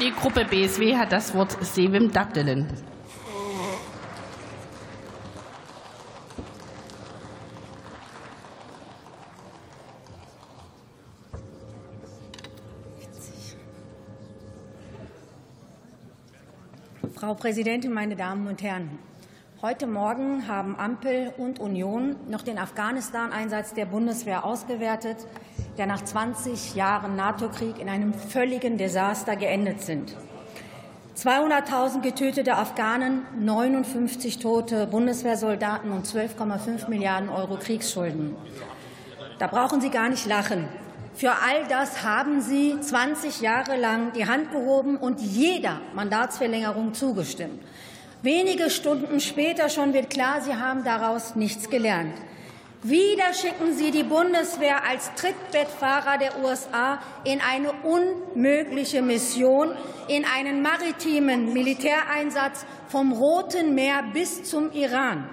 die Gruppe BSW hat das Wort Sevim Dabdelen. Frau Präsidentin, meine Damen und Herren! Heute Morgen haben Ampel und Union noch den Afghanistan-Einsatz der Bundeswehr ausgewertet, der nach 20 Jahren NATO-Krieg in einem völligen Desaster geendet sind. 200.000 getötete Afghanen, 59 tote Bundeswehrsoldaten und 12,5 Milliarden Euro Kriegsschulden. Da brauchen Sie gar nicht lachen. Für all das haben Sie 20 Jahre lang die Hand gehoben und jeder Mandatsverlängerung zugestimmt. Wenige Stunden später schon wird klar, Sie haben daraus nichts gelernt. Wieder schicken Sie die Bundeswehr als Trittbettfahrer der USA in eine unmögliche Mission, in einen maritimen Militäreinsatz vom Roten Meer bis zum Iran.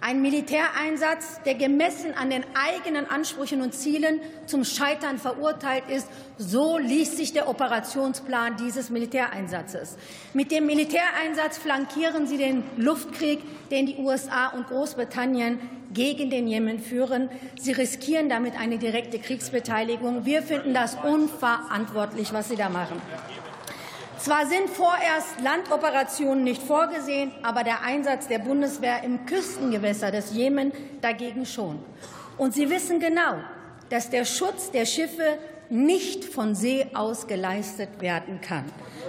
Ein Militäreinsatz, der gemessen an den eigenen Ansprüchen und Zielen zum Scheitern verurteilt ist. So liest sich der Operationsplan dieses Militäreinsatzes. Mit dem Militäreinsatz flankieren Sie den Luftkrieg, den die USA und Großbritannien gegen den Jemen führen. Sie riskieren damit eine direkte Kriegsbeteiligung. Wir finden das unverantwortlich, was Sie da machen. Zwar sind vorerst Landoperationen nicht vorgesehen, aber der Einsatz der Bundeswehr im Küstengewässer des Jemen dagegen schon. Und Sie wissen genau, dass der Schutz der Schiffe nicht von See aus geleistet werden kann.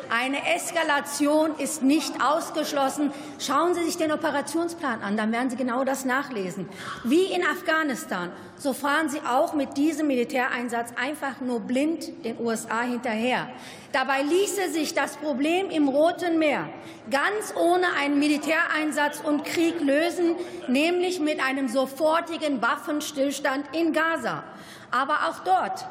Eine Eskalation ist nicht ausgeschlossen. Schauen Sie sich den Operationsplan an, dann werden Sie genau das nachlesen. Wie in Afghanistan, so fahren Sie auch mit diesem Militäreinsatz einfach nur blind den USA hinterher. Dabei ließe sich das Problem im Roten Meer ganz ohne einen Militäreinsatz und Krieg lösen, nämlich mit einem sofortigen Waffenstillstand in Gaza. Aber auch dort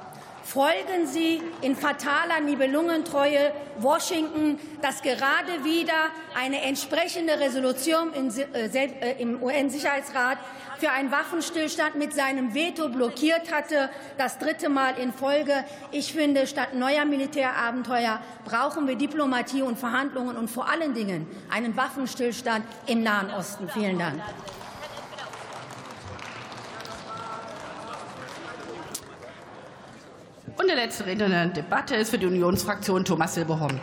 folgen Sie in fataler Nibelungentreue Washington, das gerade wieder eine entsprechende Resolution äh, im UN-Sicherheitsrat für einen Waffenstillstand mit seinem Veto blockiert hatte, das dritte Mal in Folge. Ich finde, statt neuer Militärabenteuer brauchen wir Diplomatie und Verhandlungen und vor allen Dingen einen Waffenstillstand im Nahen Osten. Vielen Dank. Und der letzte Redner in der Debatte ist für die Unionsfraktion Thomas Silberhorn.